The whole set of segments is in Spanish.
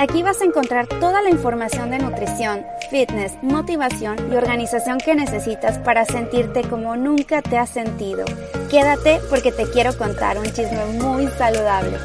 Aquí vas a encontrar toda la información de nutrición, fitness, motivación y organización que necesitas para sentirte como nunca te has sentido. Quédate porque te quiero contar un chisme muy saludable.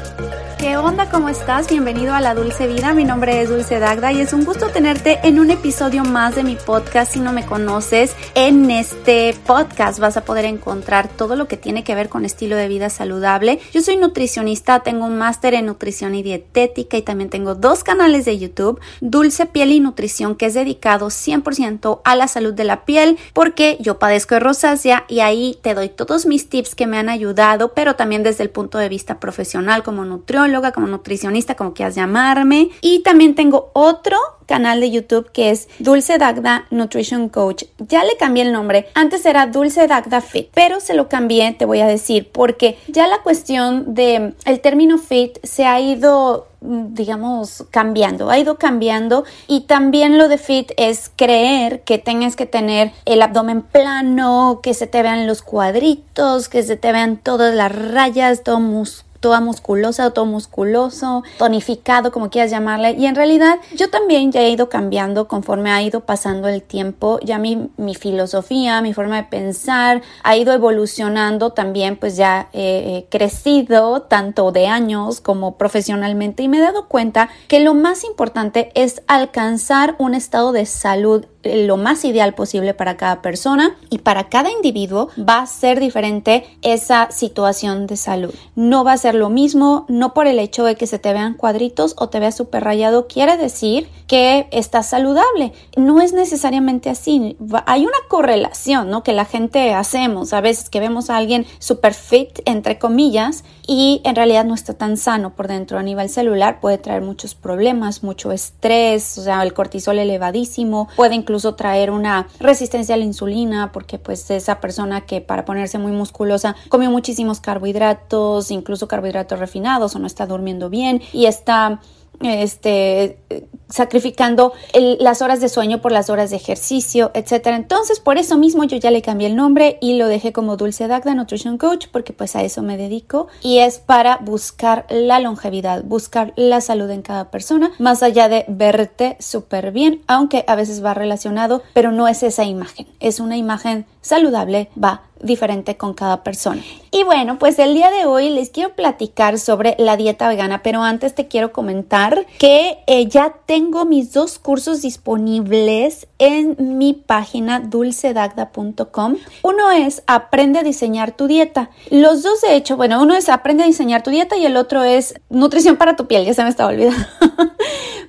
¿Qué onda? ¿Cómo estás? Bienvenido a La Dulce Vida. Mi nombre es Dulce Dagda y es un gusto tenerte en un episodio más de mi podcast. Si no me conoces, en este podcast vas a poder encontrar todo lo que tiene que ver con estilo de vida saludable. Yo soy nutricionista, tengo un máster en nutrición y dietética y también tengo dos canales de YouTube, Dulce Piel y Nutrición, que es dedicado 100% a la salud de la piel porque yo padezco de rosácea y ahí te doy todos mis tips que me han ayudado, pero también desde el punto de vista profesional como nutrióloga como nutricionista, como quieras llamarme. Y también tengo otro canal de YouTube que es Dulce Dagda Nutrition Coach. Ya le cambié el nombre. Antes era Dulce Dagda Fit, pero se lo cambié, te voy a decir, porque ya la cuestión de el término fit se ha ido digamos, cambiando, ha ido cambiando y también lo de fit es creer que tengas que tener el abdomen plano, que se te vean los cuadritos, que se te vean todas las rayas, todo musculoso toda musculosa o todo musculoso, tonificado, como quieras llamarle. Y en realidad yo también ya he ido cambiando conforme ha ido pasando el tiempo. Ya mi, mi filosofía, mi forma de pensar ha ido evolucionando también, pues ya he crecido tanto de años como profesionalmente y me he dado cuenta que lo más importante es alcanzar un estado de salud lo más ideal posible para cada persona y para cada individuo va a ser diferente esa situación de salud. No va a ser lo mismo, no por el hecho de que se te vean cuadritos o te veas súper rayado, quiere decir que estás saludable. No es necesariamente así. Hay una correlación, ¿no? Que la gente hacemos. A veces que vemos a alguien super fit, entre comillas, y en realidad no está tan sano por dentro a nivel celular, puede traer muchos problemas, mucho estrés, o sea, el cortisol elevadísimo, puede incluso traer una resistencia a la insulina porque pues esa persona que para ponerse muy musculosa comió muchísimos carbohidratos, incluso carbohidratos refinados o no está durmiendo bien y está este, sacrificando las horas de sueño por las horas de ejercicio, etcétera. Entonces, por eso mismo yo ya le cambié el nombre y lo dejé como Dulce Dagda Nutrition Coach porque pues a eso me dedico y es para buscar la longevidad, buscar la salud en cada persona, más allá de verte súper bien, aunque a veces va relacionado, pero no es esa imagen, es una imagen saludable, va diferente con cada persona. Y bueno, pues el día de hoy les quiero platicar sobre la dieta vegana, pero antes te quiero comentar que eh, ya tengo mis dos cursos disponibles en mi página dulcedagda.com. Uno es Aprende a diseñar tu dieta. Los dos, de hecho, bueno, uno es Aprende a diseñar tu dieta y el otro es Nutrición para tu piel, ya se me estaba olvidando.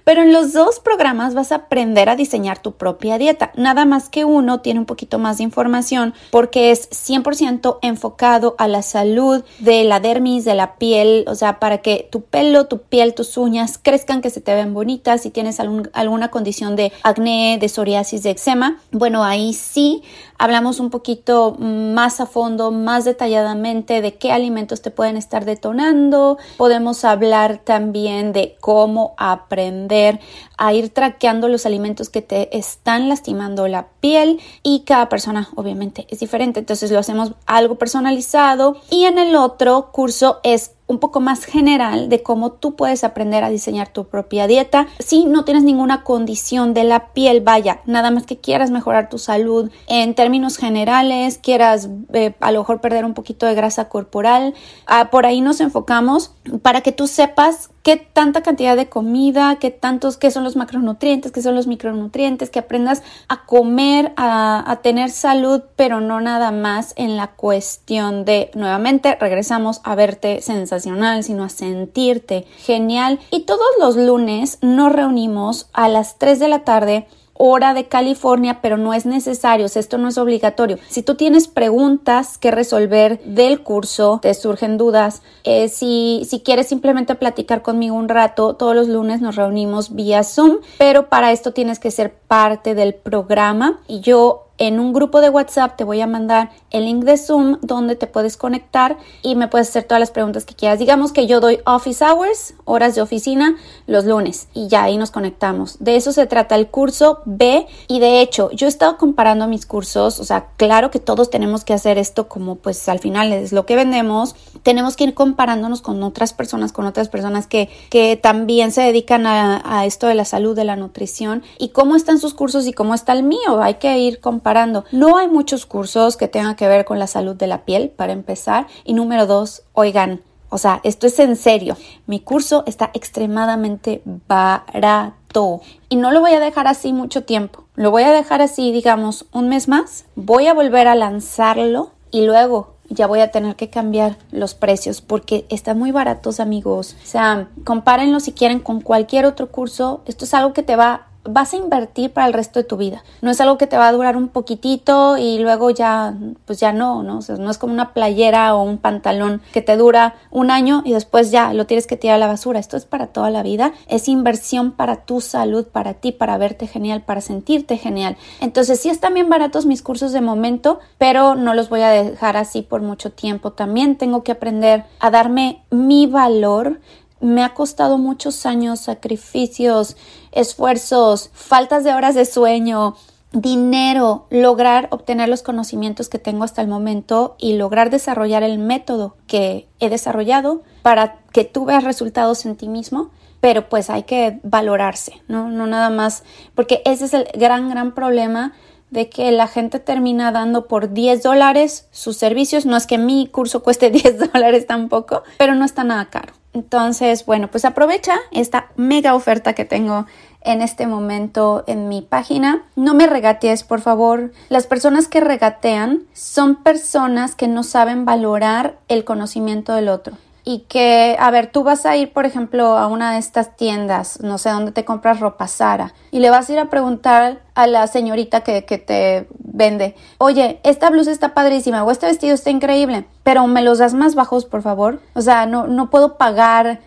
Pero en los dos programas vas a aprender a diseñar tu propia dieta. Nada más que uno tiene un poquito más de información porque es 100% enfocado a la salud de la dermis, de la piel, o sea, para que tu pelo, tu piel, tus uñas crezcan, que se te vean bonitas. Si tienes alguna condición de acné, de psoriasis, de eczema, bueno, ahí sí hablamos un poquito más a fondo, más detalladamente de qué alimentos te pueden estar detonando. Podemos hablar también de cómo aprender a ir traqueando los alimentos que te están lastimando la piel y cada persona obviamente es diferente. Entonces lo hacemos algo personalizado y en el otro curso es un poco más general de cómo tú puedes aprender a diseñar tu propia dieta. Si no tienes ninguna condición de la piel, vaya, nada más que quieras mejorar tu salud en términos generales, quieras eh, a lo mejor perder un poquito de grasa corporal, ah, por ahí nos enfocamos para que tú sepas qué tanta cantidad de comida, qué tantos, qué son los macronutrientes, qué son los micronutrientes, que aprendas a comer, a, tener salud, pero no nada más en la cuestión de, nuevamente, regresamos a verte sensacional, sino a sentirte genial. Y todos los lunes nos reunimos a las 3 de la tarde hora de California, pero no es necesario, esto no es obligatorio. Si tú tienes preguntas que resolver del curso, te surgen dudas, eh, si, si quieres simplemente platicar conmigo un rato, todos los lunes nos reunimos vía Zoom, pero para esto tienes que ser parte del programa y yo en un grupo de WhatsApp te voy a mandar el link de Zoom donde te puedes conectar y me puedes hacer todas las preguntas que quieras. Digamos que yo doy office hours, horas de oficina, los lunes y ya ahí nos conectamos. De eso se trata el curso B y de hecho yo he estado comparando mis cursos, o sea, claro que todos tenemos que hacer esto como pues al final es lo que vendemos, tenemos que ir comparándonos con otras personas, con otras personas que, que también se dedican a, a esto de la salud, de la nutrición y cómo están sus cursos y cómo está el mío. Hay que ir comparando. No hay muchos cursos que tengan que ver con la salud de la piel, para empezar. Y número dos, oigan, o sea, esto es en serio. Mi curso está extremadamente barato y no lo voy a dejar así mucho tiempo. Lo voy a dejar así, digamos, un mes más. Voy a volver a lanzarlo y luego ya voy a tener que cambiar los precios porque están muy baratos amigos. O sea, compárenlo si quieren con cualquier otro curso. Esto es algo que te va vas a invertir para el resto de tu vida. No es algo que te va a durar un poquitito y luego ya, pues ya no, ¿no? O sea, no es como una playera o un pantalón que te dura un año y después ya lo tienes que tirar a la basura. Esto es para toda la vida. Es inversión para tu salud, para ti, para verte genial, para sentirte genial. Entonces, sí están bien baratos mis cursos de momento, pero no los voy a dejar así por mucho tiempo. También tengo que aprender a darme mi valor me ha costado muchos años, sacrificios, esfuerzos, faltas de horas de sueño, dinero, lograr obtener los conocimientos que tengo hasta el momento y lograr desarrollar el método que he desarrollado para que tú veas resultados en ti mismo, pero pues hay que valorarse, ¿no? No nada más, porque ese es el gran, gran problema de que la gente termina dando por 10 dólares sus servicios. No es que mi curso cueste 10 dólares tampoco, pero no está nada caro. Entonces, bueno, pues aprovecha esta mega oferta que tengo en este momento en mi página. No me regatees, por favor. Las personas que regatean son personas que no saben valorar el conocimiento del otro y que, a ver, tú vas a ir, por ejemplo, a una de estas tiendas, no sé, dónde te compras ropa Sara, y le vas a ir a preguntar a la señorita que, que te vende, oye, esta blusa está padrísima o este vestido está increíble, pero me los das más bajos, por favor. O sea, no, no puedo pagar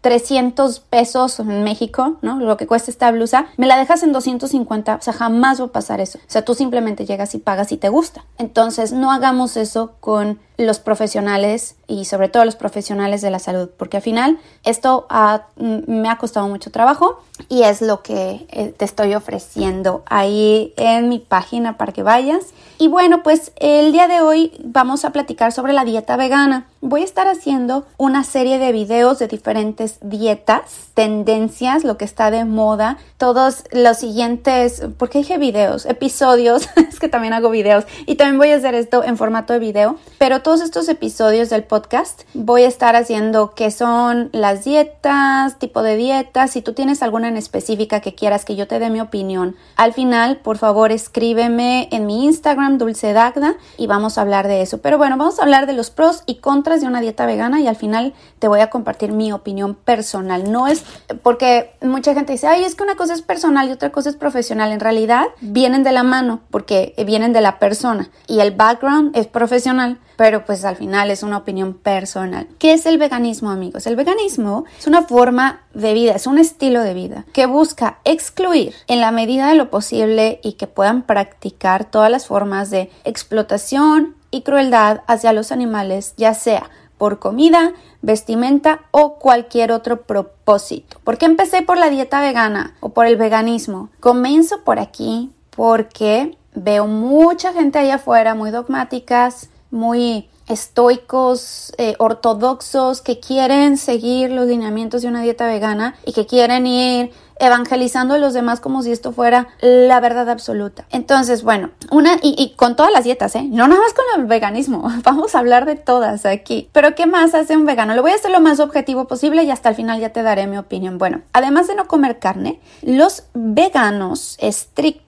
300 pesos en México, ¿no? Lo que cuesta esta blusa, me la dejas en 250, o sea, jamás va a pasar eso. O sea, tú simplemente llegas y pagas y te gusta. Entonces, no hagamos eso con los profesionales y sobre todo los profesionales de la salud, porque al final esto me ha costado mucho trabajo y es lo que eh, te estoy ofreciendo ahí en mi página para que vayas. Y bueno, pues el día de hoy vamos a platicar sobre la dieta vegana. Voy a estar haciendo una serie de videos de diferentes dietas, tendencias, lo que está de moda, todos los siguientes, ¿por qué dije videos? Episodios, es que también hago videos y también voy a hacer esto en formato de video, pero todos estos episodios del podcast voy a estar haciendo qué son las dietas, tipo de dietas, si tú tienes alguna en específica que quieras que yo te dé mi opinión. Al final, por favor, escríbeme en mi Instagram, Dulce Dagda, y vamos a hablar de eso. Pero bueno, vamos a hablar de los pros y contras de una dieta vegana y al final te voy a compartir mi opinión personal. No es porque mucha gente dice, ay, es que una cosa es personal y otra cosa es profesional. En realidad vienen de la mano porque vienen de la persona y el background es profesional pero pues al final es una opinión personal. ¿Qué es el veganismo, amigos? El veganismo es una forma de vida, es un estilo de vida que busca excluir en la medida de lo posible y que puedan practicar todas las formas de explotación y crueldad hacia los animales, ya sea por comida, vestimenta o cualquier otro propósito. ¿Por qué empecé por la dieta vegana o por el veganismo? Comienzo por aquí porque veo mucha gente allá afuera muy dogmáticas, muy estoicos, eh, ortodoxos, que quieren seguir los lineamientos de una dieta vegana y que quieren ir evangelizando a los demás como si esto fuera la verdad absoluta. Entonces, bueno, una y, con todas las dietas, ¿eh? No nada más con el veganismo, vamos a hablar de todas aquí. Pero ¿qué más hace un vegano? Lo voy a hacer lo más objetivo posible y hasta el final ya te daré mi opinión. Bueno, además de no comer carne, los veganos estrictos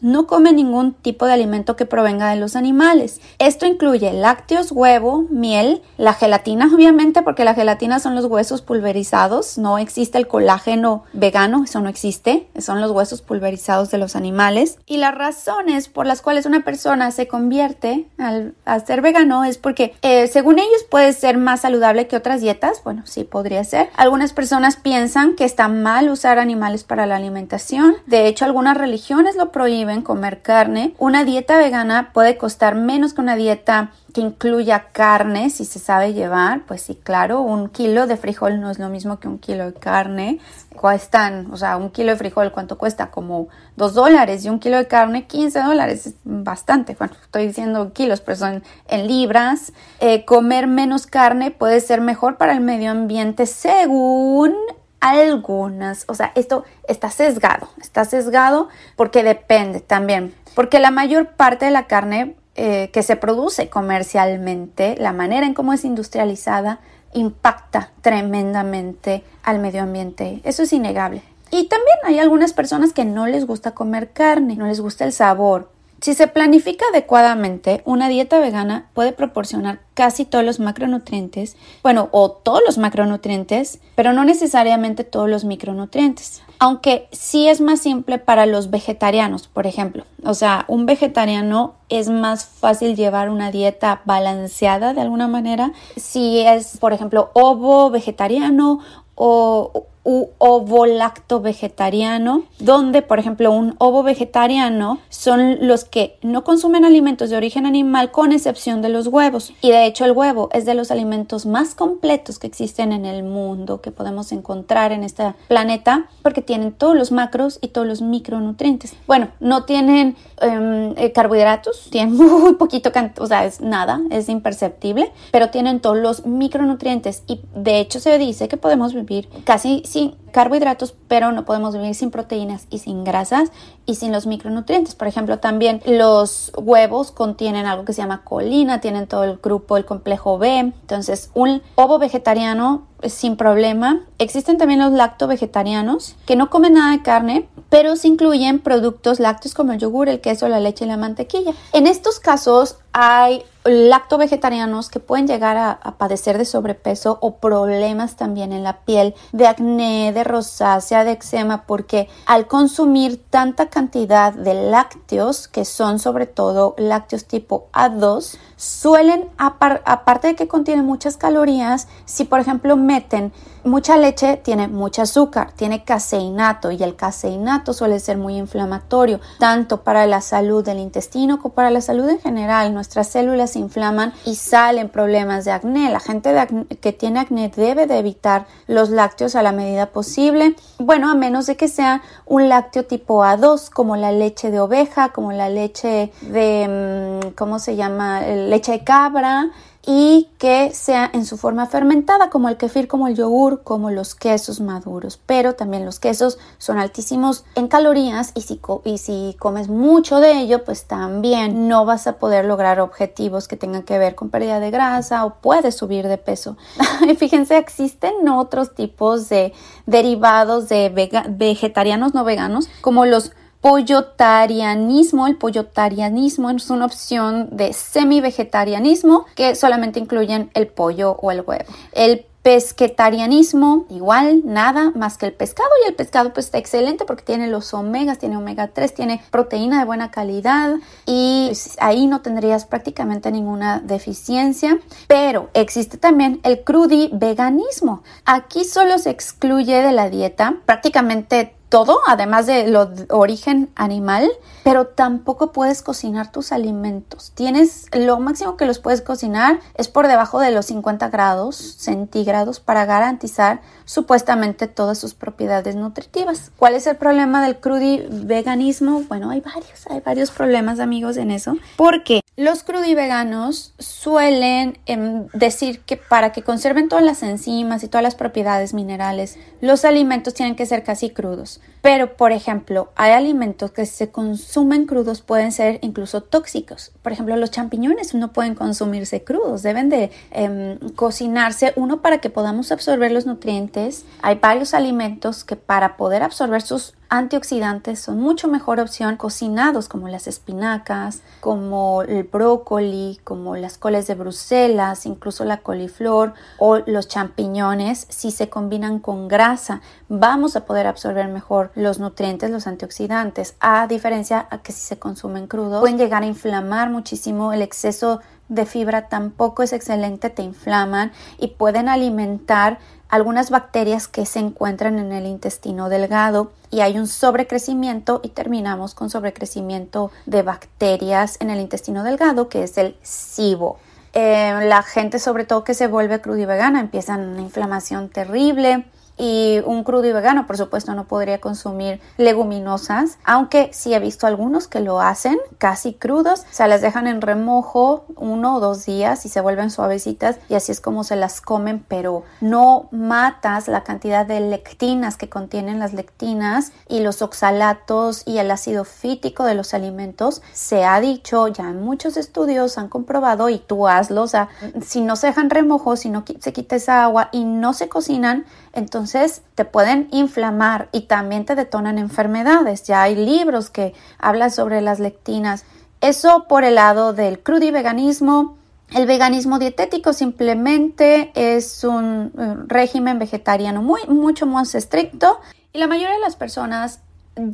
no comen ningún tipo de alimento que provenga de los animales. Esto incluye lácteos, huevo, miel, la gelatina, obviamente, porque la gelatina son los huesos pulverizados, no existe el colágeno vegano eso no existe, son los huesos pulverizados de los animales. Y las razones por las cuales una persona se convierte al, a ser vegano es porque, eh, según ellos, puede ser más saludable que otras dietas. Bueno, sí podría ser. Algunas personas piensan que está mal usar animales para la alimentación. De hecho, algunas religiones lo prohíben comer carne. Una dieta vegana puede costar menos que una dieta que incluya carne, si se sabe llevar, pues sí, claro, un kilo de frijol no es lo mismo que un kilo de carne. Cuestan, o sea, un kilo de frijol, ¿cuánto cuesta? Como dos dólares y un kilo de carne, 15 dólares, es bastante. Bueno, estoy diciendo kilos, pero son en libras. Eh, comer menos carne puede ser mejor para el medio ambiente según algunas, o sea, esto está sesgado, está sesgado porque depende también, porque la mayor parte de la carne eh, que se produce comercialmente, la manera en cómo es industrializada, impacta tremendamente al medio ambiente. Eso es innegable. Y también hay algunas personas que no les gusta comer carne, no les gusta el sabor. Si se planifica adecuadamente, una dieta vegana puede proporcionar casi todos los macronutrientes, bueno, o todos los macronutrientes, pero no necesariamente todos los micronutrientes aunque sí es más simple para los vegetarianos, por ejemplo. O sea, un vegetariano es más fácil llevar una dieta balanceada de alguna manera si es, por ejemplo, ovo vegetariano o u ovo lacto vegetariano, donde, por ejemplo, un ovo vegetariano son los que no consumen alimentos de origen animal con excepción de los huevos. Y de hecho el huevo es de los alimentos más completos que existen en el mundo, que podemos encontrar en este planeta, porque tienen todos los macros y todos los micronutrientes. Bueno, no tienen em, eh, carbohidratos, tienen muy poquito, o sea, es nada, es imperceptible, pero tienen todos los micronutrientes y de hecho se dice que podemos vivir casi sin carbohidratos, pero no podemos vivir sin proteínas y sin grasas y sin los micronutrientes. Por ejemplo, también los huevos contienen algo que se llama colina, tienen todo el grupo, el complejo B. Entonces, un ovo vegetariano sin problema. Existen también los lacto vegetarianos que no comen nada de carne, pero se incluyen productos lácteos como el yogur, el queso, la leche y la mantequilla. En estos casos hay lacto vegetarianos que pueden llegar a, padecer de sobrepeso o problemas también en la piel, de acné, de rosácea, de eczema, porque al consumir tanta cantidad de lácteos, que son sobre todo lácteos tipo A2, suelen, aparte de que contienen muchas calorías, si por ejemplo meten mucha leche, tiene mucho azúcar, tiene caseinato y el caseinato suele ser muy inflamatorio, tanto para la salud del intestino como para la salud en general. Nuestras células se inflaman y salen problemas de acné. La gente que tiene acné debe de evitar los lácteos a la medida posible. Bueno, a menos de que sea un lácteo tipo A2, como la leche de oveja, como la leche de, mm, ¿cómo se llama? Leche de cabra y que sea en su forma fermentada, como el kefir, como el yogur, como los quesos maduros. Pero también los quesos son altísimos en calorías y si, y si comes mucho de ello, pues también no vas a poder lograr objetivos que tengan que ver con pérdida de grasa o puedes subir de peso. Fíjense, existen otros tipos de derivados de vegetarianos no veganos, como los pollotarianismo. El pollotarianismo es una opción de semi-vegetarianismo que solamente incluyen el pollo o el huevo. El pesquetarianismo, igual, nada más que el pescado y el pescado pues está excelente porque tiene los omegas, tiene omega 3, tiene proteína de buena calidad y pues, ahí no tendrías prácticamente ninguna deficiencia, pero existe también el crudiveganismo. Aquí solo se excluye de la dieta prácticamente todo, además de lo de origen animal, pero tampoco puedes cocinar tus alimentos. Tienes lo máximo que los puedes cocinar es por debajo de los 50 grados centígrados para garantizar supuestamente todas sus propiedades nutritivas. ¿Cuál es el problema del crudiveganismo? Bueno, hay varios, hay varios problemas amigos en eso, porque los crudiveganos suelen em, decir que para que conserven todas las enzimas y todas las propiedades minerales, los alimentos tienen que ser casi crudos. Pero, por ejemplo, hay alimentos que se consumen crudos pueden ser incluso tóxicos. Por ejemplo, los champiñones no pueden consumirse crudos, deben de em, cocinarse uno para que podamos absorber los nutrientes. Hay varios alimentos que para poder absorber sus antioxidantes son mucho mejor opción cocinados como las espinacas, como el brócoli, como las coles de Bruselas, incluso la coliflor o los champiñones. Si se combinan con grasa, vamos a poder absorber mejor los nutrientes, los antioxidantes, a diferencia a que si se consumen crudos pueden llegar a inflamar muchísimo el exceso de fibra tampoco es excelente, te inflaman y pueden alimentar algunas bacterias que se encuentran en el intestino delgado y hay un sobrecrecimiento y terminamos con sobrecrecimiento de bacterias en el intestino delgado que es el SIBO. Eh, la gente sobre todo que se vuelve crudo y vegana empiezan una inflamación terrible, y un crudo y vegano, por supuesto, no podría consumir leguminosas, aunque sí he visto algunos que lo hacen casi crudos, se las dejan en remojo uno o dos días y se vuelven suavecitas y así es como se las comen, pero no matas la cantidad de lectinas que contienen las lectinas y los oxalatos y el ácido fítico de los alimentos. Se ha dicho, ya en muchos estudios han comprobado y tú hazlo, o sea, si no se dejan remojo, si no se quita esa agua y no se cocinan, entonces te pueden inflamar y también te detonan enfermedades. Ya hay libros que hablan sobre las lectinas. Eso por el lado del crudiveganismo. El veganismo dietético simplemente es un eh, régimen vegetariano muy, mucho más estricto y la mayoría de las personas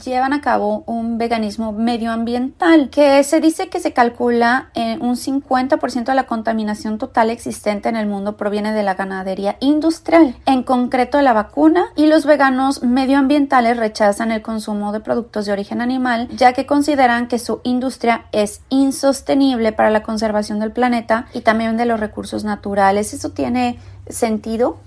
llevan a cabo un veganismo medioambiental que se dice que se calcula en un 50% de la contaminación total existente en el mundo proviene de la ganadería industrial, en concreto la vacuna, y los veganos medioambientales rechazan el consumo de productos de origen animal ya que consideran que su industria es insostenible para la conservación del planeta y también de los recursos naturales. Eso tiene sentido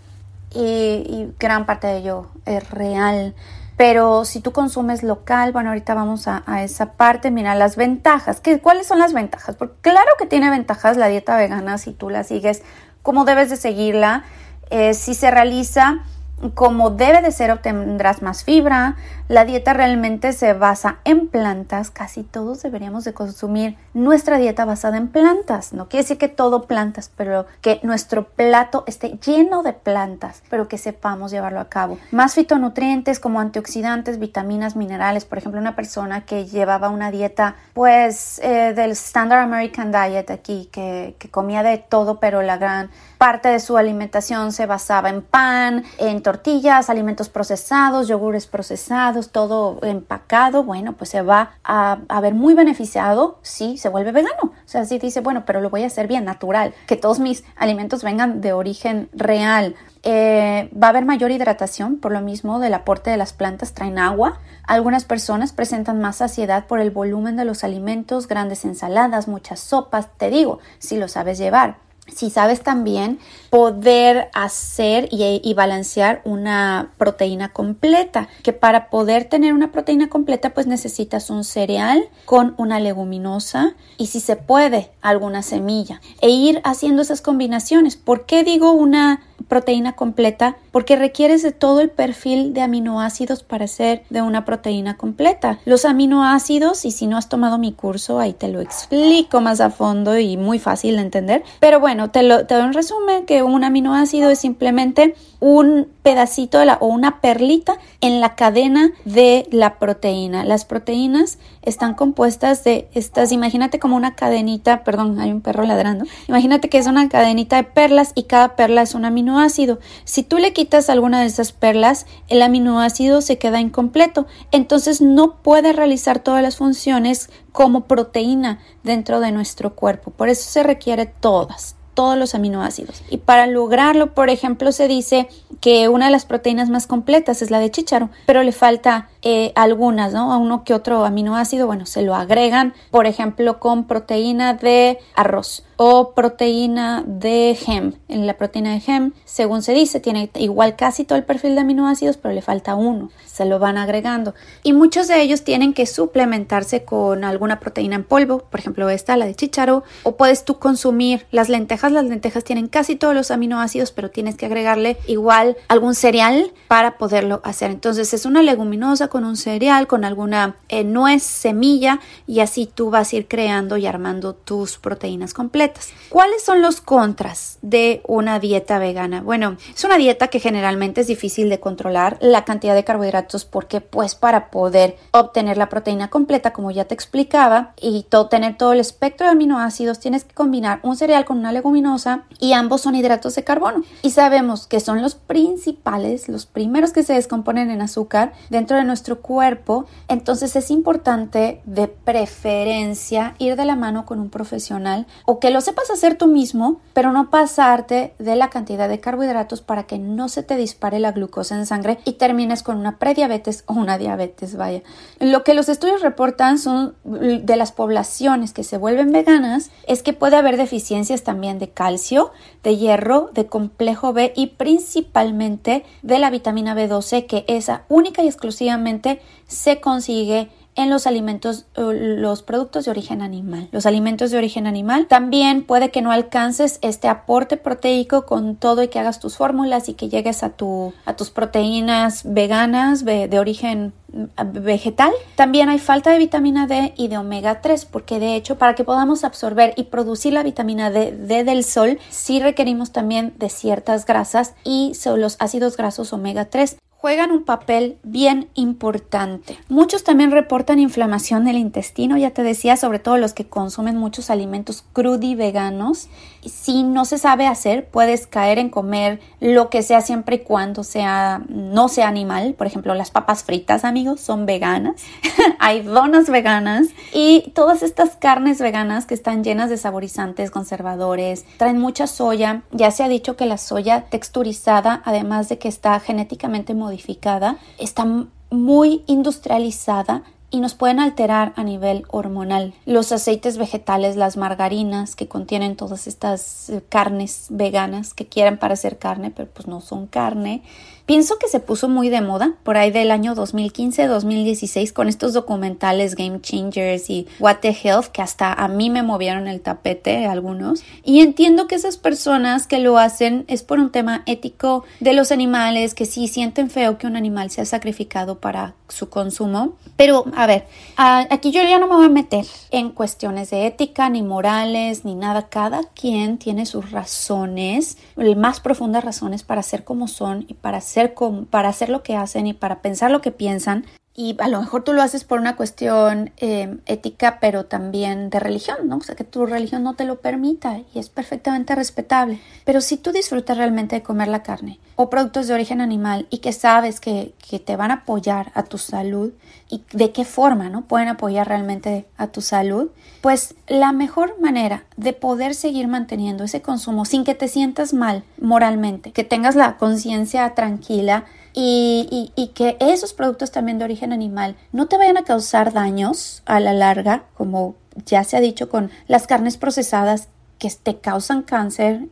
y, y gran parte de ello es real. Pero si tú consumes local, bueno, ahorita vamos a, esa parte. Mira, las ventajas. ¿Qué, ¿Cuáles son las ventajas? Porque claro que tiene ventajas la dieta vegana si tú la sigues como debes de seguirla. Eh, si se realiza como debe de ser obtendrás más fibra. La dieta realmente se basa en plantas. Casi todos deberíamos de consumir nuestra dieta basada en plantas. No quiere decir que todo plantas, pero que nuestro plato esté lleno de plantas, pero que sepamos llevarlo a cabo. Más fitonutrientes como antioxidantes, vitaminas, minerales. Por ejemplo, una persona que llevaba una dieta pues eh, del Standard American Diet aquí, que, que comía de todo, pero la gran parte de su alimentación se basaba en pan, en tortillas, alimentos procesados, yogures procesados, todo empacado, bueno, pues se va a, ver muy beneficiado si se vuelve vegano. O sea, si dice, bueno, pero lo voy a hacer bien, natural, que todos mis alimentos vengan de origen real. Eh, va a haber mayor hidratación por lo mismo del aporte de las plantas traen agua. Algunas personas presentan más saciedad por el volumen de los alimentos, grandes ensaladas, muchas sopas, te digo, si lo sabes llevar si sabes también poder hacer y, balancear una proteína completa, que para poder tener una proteína completa pues necesitas un cereal con una leguminosa y si se puede alguna semilla e ir haciendo esas combinaciones. ¿Por qué digo una proteína completa? Porque requieres de todo el perfil de aminoácidos para ser de una proteína completa. Los aminoácidos, y si no has tomado mi curso, ahí te lo explico más a fondo y muy fácil de entender. Pero bueno, te, lo, doy un resumen que un aminoácido es simplemente un pedacito o una perlita en la cadena de la proteína. Las proteínas están compuestas de estas, imagínate como una cadenita, perdón, hay un perro ladrando, imagínate que es una cadenita de perlas y cada perla es un aminoácido. Si tú le quitas alguna de esas perlas, el aminoácido se queda incompleto, entonces no puede realizar todas las funciones como proteína dentro de nuestro cuerpo. Por eso se requiere todas, todos los aminoácidos. Y para lograrlo, por ejemplo, se dice que una de las proteínas más completas es la de chícharo, pero le falta eh, algunas, ¿no? A uno que otro aminoácido, bueno, se lo agregan, por ejemplo, con proteína de arroz o proteína de gem. En la proteína de gem, según se dice, tiene igual casi todo el perfil de aminoácidos, pero le falta uno. Se lo van agregando. Y muchos de ellos tienen que suplementarse con alguna proteína en polvo, por ejemplo esta, la de chícharo, o puedes tú consumir las lentejas. Las lentejas tienen casi todos los aminoácidos, pero tienes que agregarle igual algún cereal para poderlo hacer. Entonces es una leguminosa con un cereal, con alguna eh, nuez, semilla y así tú vas a ir creando y armando tus proteínas completas. ¿Cuáles son los contras de una dieta vegana? Bueno, es una dieta que generalmente es difícil de controlar la cantidad de carbohidratos porque pues para poder obtener la proteína completa, como ya te explicaba, y todo, tener todo el espectro de aminoácidos, tienes que combinar un cereal con una leguminosa y ambos son hidratos de carbono. Y sabemos que son los principales, los primeros que se descomponen en azúcar dentro de nuestro cuerpo. Entonces es importante de preferencia ir de la mano con un profesional o que lo sepas hacer tú mismo, pero no pasarte de la cantidad de carbohidratos para que no se te dispare la glucosa en sangre y termines con una prediabetes o una diabetes, vaya. Lo que los estudios reportan son de las poblaciones que se vuelven veganas es que puede haber deficiencias también de calcio, de hierro, de complejo B y principalmente de la vitamina B12 que esa única y exclusivamente se consigue en los alimentos, los productos de origen animal. Los alimentos de origen animal también puede que no alcances este aporte proteico con todo y que hagas tus fórmulas y que llegues a, tu, a tus proteínas veganas de, origen vegetal. También hay falta de vitamina D y de omega 3, porque de hecho para que podamos absorber y producir la vitamina D, D del sol, sí requerimos también de ciertas grasas y son los ácidos grasos omega 3 juegan un papel bien importante. Muchos también reportan inflamación del intestino, ya te decía, sobre todo los que consumen muchos alimentos crudi veganos. Si no se sabe hacer, puedes caer en comer lo que sea siempre y cuando sea no sea animal. Por ejemplo, las papas fritas, amigos, son veganas. Hay donas veganas y todas estas carnes veganas que están llenas de saborizantes, conservadores, traen mucha soya. Ya se ha dicho que la soya texturizada, además de que está genéticamente modificada, modificada, está muy industrializada y nos pueden alterar a nivel hormonal. Los aceites vegetales, las margarinas que contienen todas estas eh, carnes veganas que quieren parecer carne, pero pues no son carne, Pienso que se puso muy de moda por ahí del año 2015-2016 con estos documentales Game Changers y What the Health que hasta a mí me movieron el tapete algunos. Y entiendo que esas personas que lo hacen es por un tema ético de los animales, que sí sienten feo que un animal sea sacrificado para su consumo. Pero, a ver, aquí yo ya no me voy a meter en cuestiones de ética, ni morales, ni nada. Cada quien tiene sus razones, más profundas razones para ser como son y para para hacer lo que hacen y para pensar lo que piensan. Y a lo mejor tú lo haces por una cuestión eh, ética, pero también de religión, ¿no? O sea, que tu religión no te lo permita y es perfectamente respetable. Pero si tú disfrutas realmente de comer la carne o productos de origen animal y que sabes que, que te van a apoyar a tu salud y de qué forma, ¿no? Pueden apoyar realmente a tu salud, pues la mejor manera de poder seguir manteniendo ese consumo sin que te sientas mal moralmente, que tengas la conciencia tranquila, y, que esos productos también de origen animal no te vayan a causar daños a la larga, como ya se ha dicho con las carnes procesadas que te causan cáncer,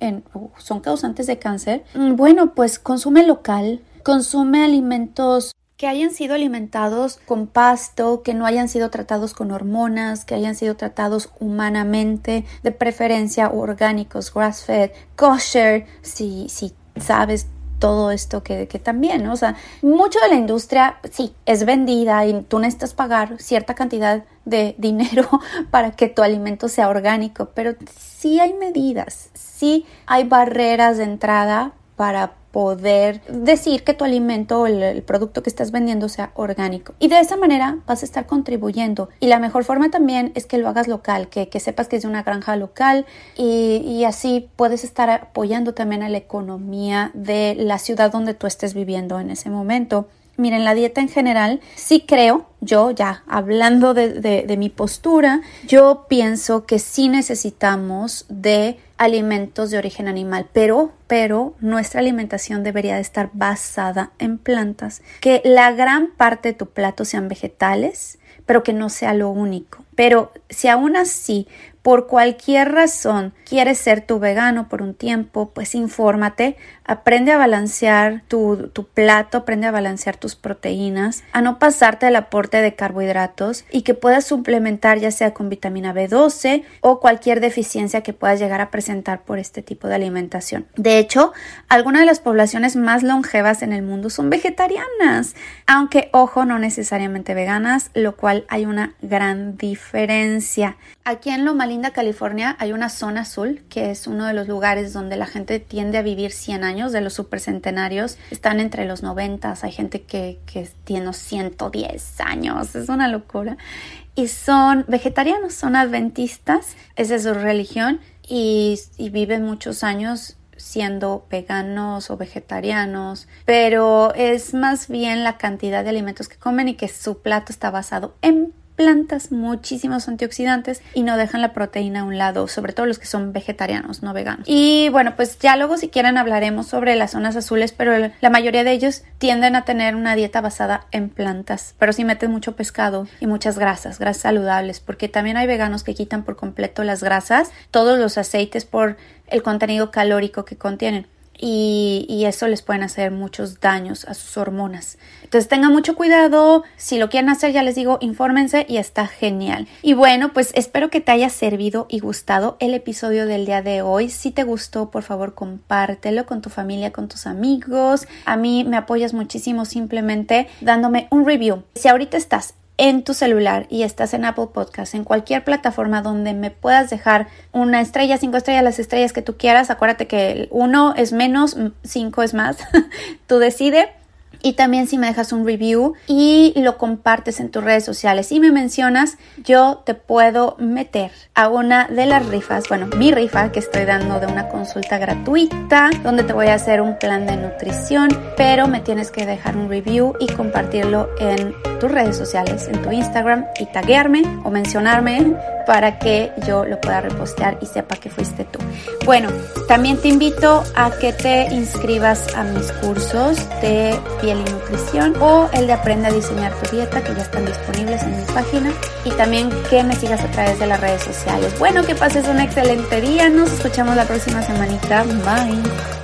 son causantes de cáncer, mm, bueno, pues consume local, consume alimentos que hayan sido alimentados con pasto, que no hayan sido tratados con hormonas, que hayan sido tratados humanamente, de preferencia orgánicos, grass-fed, kosher, si, si sabes todo esto que, que también, o sea, mucho de la industria sí es vendida y tú necesitas pagar cierta cantidad de dinero para que tu alimento sea orgánico, pero sí hay medidas, sí hay barreras de entrada para poder decir que tu alimento o el, producto que estás vendiendo sea orgánico. Y de esa manera vas a estar contribuyendo. Y la mejor forma también es que lo hagas local, que, sepas que es de una granja local y, y, así puedes estar apoyando también a la economía de la ciudad donde tú estés viviendo en ese momento. Miren, la dieta en general, sí creo, yo ya hablando de, de, de mi postura, yo pienso que sí necesitamos de alimentos de origen animal, pero, pero nuestra alimentación debería de estar basada en plantas, que la gran parte de tu plato sean vegetales, pero que no sea lo único. Pero si aún así por cualquier razón quieres ser tu vegano por un tiempo, pues infórmate, aprende a balancear tu, plato, aprende a balancear tus proteínas, a no pasarte el aporte de carbohidratos y que puedas suplementar ya sea con vitamina B12 o cualquier deficiencia que puedas llegar a presentar por este tipo de alimentación. De hecho, algunas de las poblaciones más longevas en el mundo son vegetarianas, aunque ojo, no necesariamente veganas, lo cual hay una gran diferencia. Aquí en Loma Linda, California, hay una zona azul, que es uno de los lugares donde la gente tiende a vivir 100 años, de los supercentenarios. Están entre los 90, hay gente que, que tiene 110 años, es una locura. Y son vegetarianos, son adventistas, esa es su religión, y, y viven muchos años siendo veganos o vegetarianos, pero es más bien la cantidad de alimentos que comen y que su plato está basado en plantas muchísimos antioxidantes y no dejan la proteína a un lado, sobre todo los que son vegetarianos, no veganos. Y bueno, pues ya luego si quieren hablaremos sobre las zonas azules, pero la mayoría de ellos tienden a tener una dieta basada en plantas, pero sí meten mucho pescado y muchas grasas, grasas saludables, porque también hay veganos que quitan por completo las grasas, todos los aceites por el contenido calórico que contienen y, eso les pueden hacer muchos daños a sus hormonas. Entonces tengan mucho cuidado, si lo quieren hacer ya les digo, infórmense y está genial. Y bueno, pues espero que te haya servido y gustado el episodio del día de hoy. Si te gustó, por favor compártelo con tu familia, con tus amigos. A mí me apoyas muchísimo simplemente dándome un review. Si ahorita estás en tu celular y estás en Apple Podcast, en cualquier plataforma donde me puedas dejar una estrella, cinco estrellas, las estrellas que tú quieras, acuérdate que uno es menos, cinco es más, tú decide y también si me dejas un review y lo compartes en tus redes sociales y me mencionas, yo te puedo meter a una de las rifas, bueno, mi rifa que estoy dando de una consulta gratuita donde te voy a hacer un plan de nutrición, pero me tienes que dejar un review y compartirlo en tus redes sociales, en tu Instagram y taguearme o mencionarme para que yo lo pueda repostear y sepa que fuiste tú. Bueno, también te invito a que te inscribas a mis cursos de y nutrición o el de aprende a diseñar tu dieta que ya están disponibles en mi página y también que me sigas a través de las redes sociales. Bueno, que pases un excelente día. Nos escuchamos la próxima semanita. Bye.